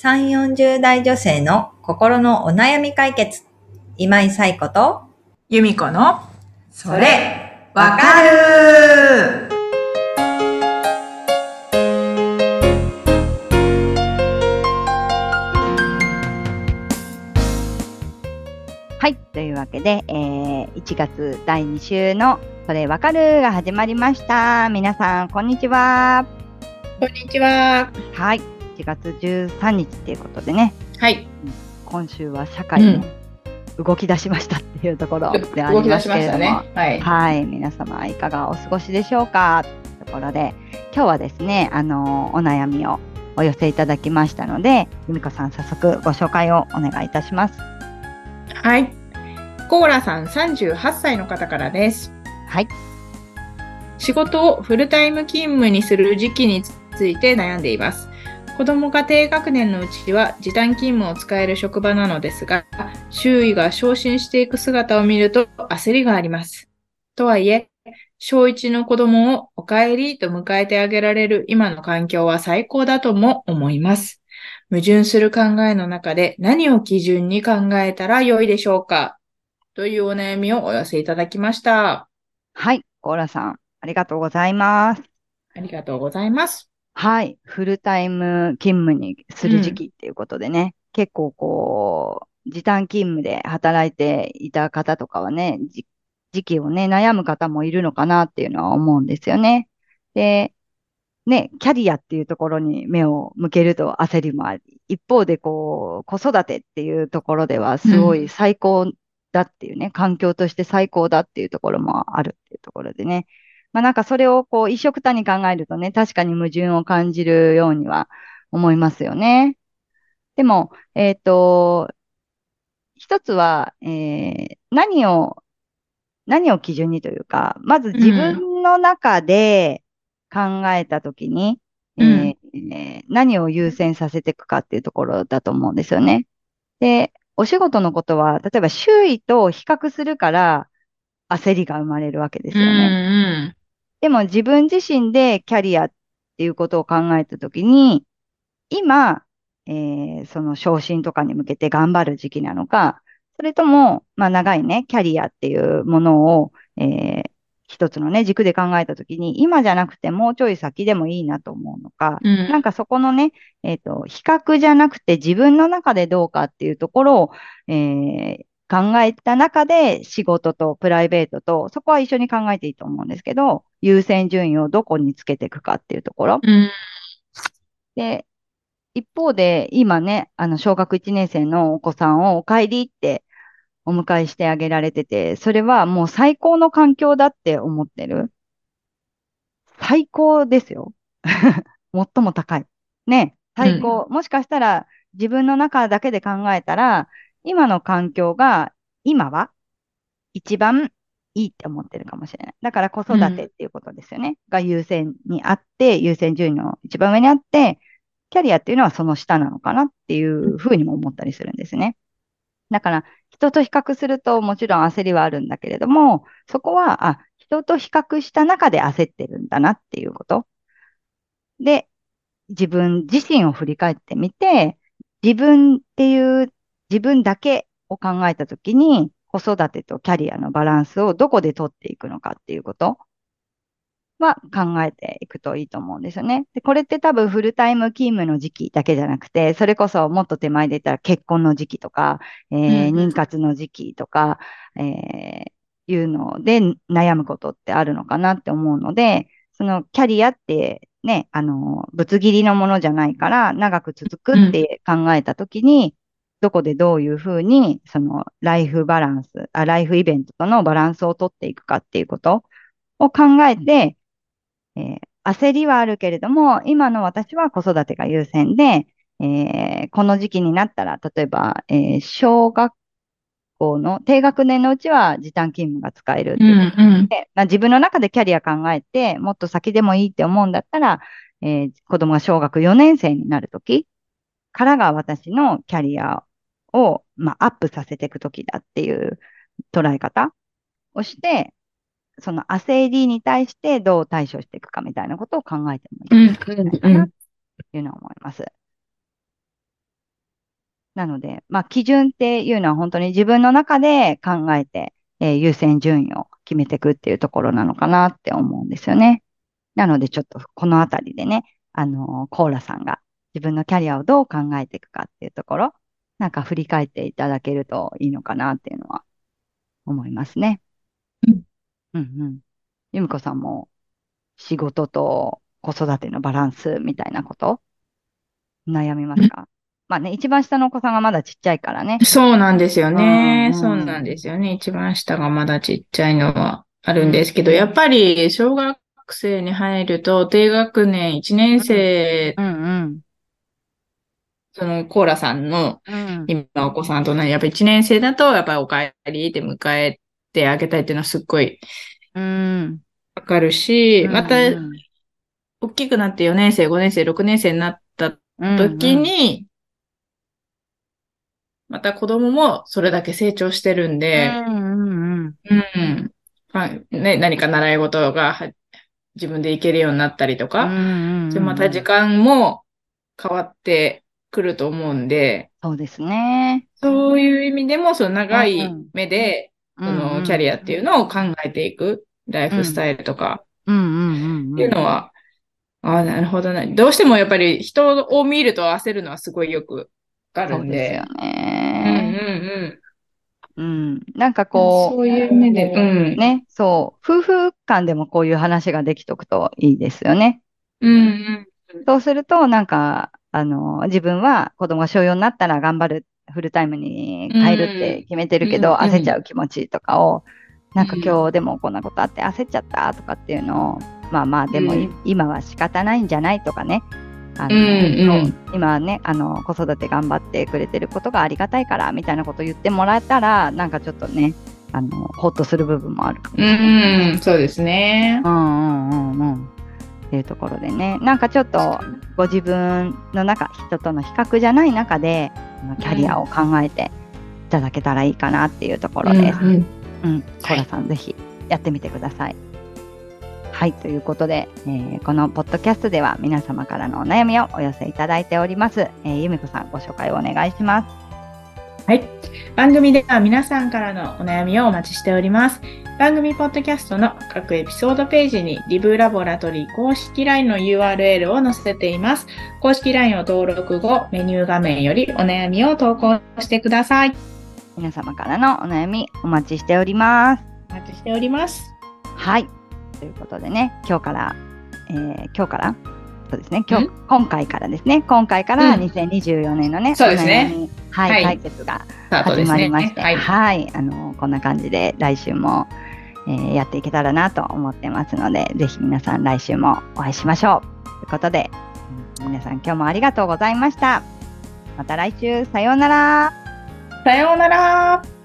3、40代女性の心のお悩み解決。今井彩子と、由美子の、それ、わかるはい。というわけで、えー、1月第2週のそれわかるが始まりました。皆さん、こんにちは。こんにちは。はい。1月13日っていうことでね、はい。今週は社会も動き出しましたっていうところでありますけれども。はい。はい。皆様、いかがお過ごしでしょうか？ところで、今日はですね、あの、お悩みをお寄せいただきましたので、由美子さん、早速ご紹介をお願いいたします。はい。コーラさん38歳の方からです。はい。仕事をフルタイム勤務にする時期について悩んでいます。子供が低学年のうちは時短勤務を使える職場なのですが、周囲が昇進していく姿を見ると焦りがあります。とはいえ、小1の子供をお帰りと迎えてあげられる今の環境は最高だとも思います。矛盾する考えの中で何を基準に考えたら良いでしょうか？というお悩みをお寄せいただきました。はい。コーラさん、ありがとうございます。ありがとうございます。はい。フルタイム勤務にする時期っていうことでね、結構こう、時短勤務で働いていた方とかはね、じ時期をね、悩む方もいるのかなっていうのは思うんですよね。で、ね、キャリアっていうところに目を向けると焦りもあり、一方でこう、子育てっていうところではすごい最高だっていうね、環境として最高だっていうところもあるっていうところでね、まあなんかそれをこう一緒くたに考えるとね、確かに矛盾を感じるようには思いますよね。でも、えっと、一つは、えー何を、何を基準にというか、まず自分の中で考えたときに、うんえーえー何を優先させていくかっていうところだと思うんですよね。で、お仕事のことは、例えば周囲と比較するから焦りが生まれるわけですよね。でも自分自身でキャリアっていうことを考えたときに、今、えーその昇進とかに向けて頑張る時期なのか、それとも、まあ長いね、キャリアっていうものを、えー一つのね、軸で考えたときに、今じゃなくてもうちょい先でもいいなと思うのか、うん。なんかそこのね、えっと、比較じゃなくて自分の中でどうかっていうところを、えー考えた中で仕事とプライベートと、そこは一緒に考えていいと思うんですけど、優先順位をどこにつけていくかっていうところ。うん。で、一方で、今ね、あの、小学1年生のお子さんをお帰りってお迎えしてあげられてて、それはもう最高の環境だって思ってる。最高ですよ。最も高い。ね、最高。もしかしたら自分の中だけで考えたら、今の環境が今は一番いいって思ってるかもしれない。だから子育てっていうことですよね。が優先にあって、優先順位の一番上にあって、キャリアっていうのはその下なのかなっていうふうにも思ったりするんですね。だから、人と比較するともちろん焦りはあるんだけれども、そこは、あ、人と比較した中で焦ってるんだなっていうこと。で、自分自身を振り返ってみて、自分っていう自分だけを考えたときに、子育てとキャリアのバランスをどこで取っていくのかっていうことは考えていくといいと思うんですよね。で、これって多分フルタイム勤務の時期だけじゃなくて、それこそもっと手前で言ったら結婚の時期とか、えー妊活の時期とか、えーいうので悩むことってあるのかなって思うので、そのキャリアってね、あの、ぶつ切りのものじゃないから長く続くって考えたときに、どこでどういうふうに、そのライフバランス、あ、ライフイベントとのバランスを取っていくかっていうことを考えて、えー焦りはあるけれども、今の私は子育てが優先で、えーこの時期になったら、例えば、えー小学校の低学年のうちは時短勤務が使えるってういうことん。うん。で、まあ、自分の中でキャリア考えて、もっと先でもいいって思うんだったら、えー子供が小学4年生になるときからが私のキャリアを、まあ、アップさせていくときだっていう捉え方をして、その焦りに対してどう対処していくかみたいなことを考えてもいいんじゃないかなっていうのは思います。なので、まあ、基準っていうのは本当に自分の中で考えて、えー優先順位を決めていくっていうところなのかなって思うんですよね。なので、ちょっとこのあたりでね、あのーコーラさんが自分のキャリアをどう考えていくかっていうところ、なんか振り返っていただけるといいのかなっていうのは思いますね。うん。うんうん。ゆみこさんも仕事と子育てのバランスみたいなこと？悩みますか？まあね、一番下のお子さんがまだちっちゃいからね。そうなんですよね。うんそうなんですよね。一番下がまだちっちゃいのはあるんですけど、やっぱり小学生に入ると低学年1年生、うんうん。そのコーラさんのうん。今お子さんとね、やっぱ1年生だとやっぱりお帰りって迎えてあげたいっていうのはすっごいうん。わかるし、またうん大きくなって4年生、5年生、6年生になったうん時に、また子供もそれだけ成長してるんうで。ね、何か習い事がは自分で行けるようになったりとうんか、うんうんでまた時間も変わってくると思うんで、そうですね。そういう意味でも、その長いうん目で、そうんのキャリアっていうのを考えていく、ライフスタイルとかうんうんうんうん。っていうのは、ああ、なるほどね。どうしてもやっぱり人を見ると焦るのはすごいよくわかるんでそうですよ。うんね。うんうん。なんかうん。こそういう目で、うう、ん。ね、そう、夫婦間でもこういう話ができとくといいですよね。うんうん。そうすると、なんか、あの、自分は子供が小4になったら頑張る、フルタイムに変えるって決めてるけど、うんうん焦っちゃう気持ちとかを、なんかうん今日でもこんなことあって焦っちゃったとかっていうのを、まあまあ、でもい、うん今は仕方ないんじゃないとかね。あのうんうん今はね、あの、子育て頑張ってくれてることがありがたいから、みたいなことを言ってもらえたら、なんかちょっとね、あの、ほっとする部分もあるかもしうれない。ん、そうですね。うんうんうんうん。っていうところでね、なんかちょっとご自分の中、人との比較じゃない中で、キャリアを考えていただけたらいいかなっていうところです。うんうん、コラさん、ぜひやってみてください。はい、ということで、えーこのポッドキャストでは皆様からのお悩みをお寄せいただいております。えー、ゆみこさん、ご紹介をお願いします。はい。番組では皆さんからのお悩みをお待ちしております。番組ポッドキャストの各エピソードページにリブラボラトリー公式 LINE の URL を載せています。公式 LINE を登録後、メニュー画面よりお悩みを投稿してください。皆様からのお悩みお待ちしております。お待ちしております。はい。ということでね、今日から、えー今日からそうですね、今日ん、今回からですね、今回からうん2024年のね、そうですねはい、はい解決が始。まりまして、はい。はい、あの、こんな感じで来週も、えーやっていけたらなと思ってますので、ぜひ皆さん来週もお会いしましょう。ということで、うん皆さん今日もありがとうございました。また来週、さようなら。さようなら。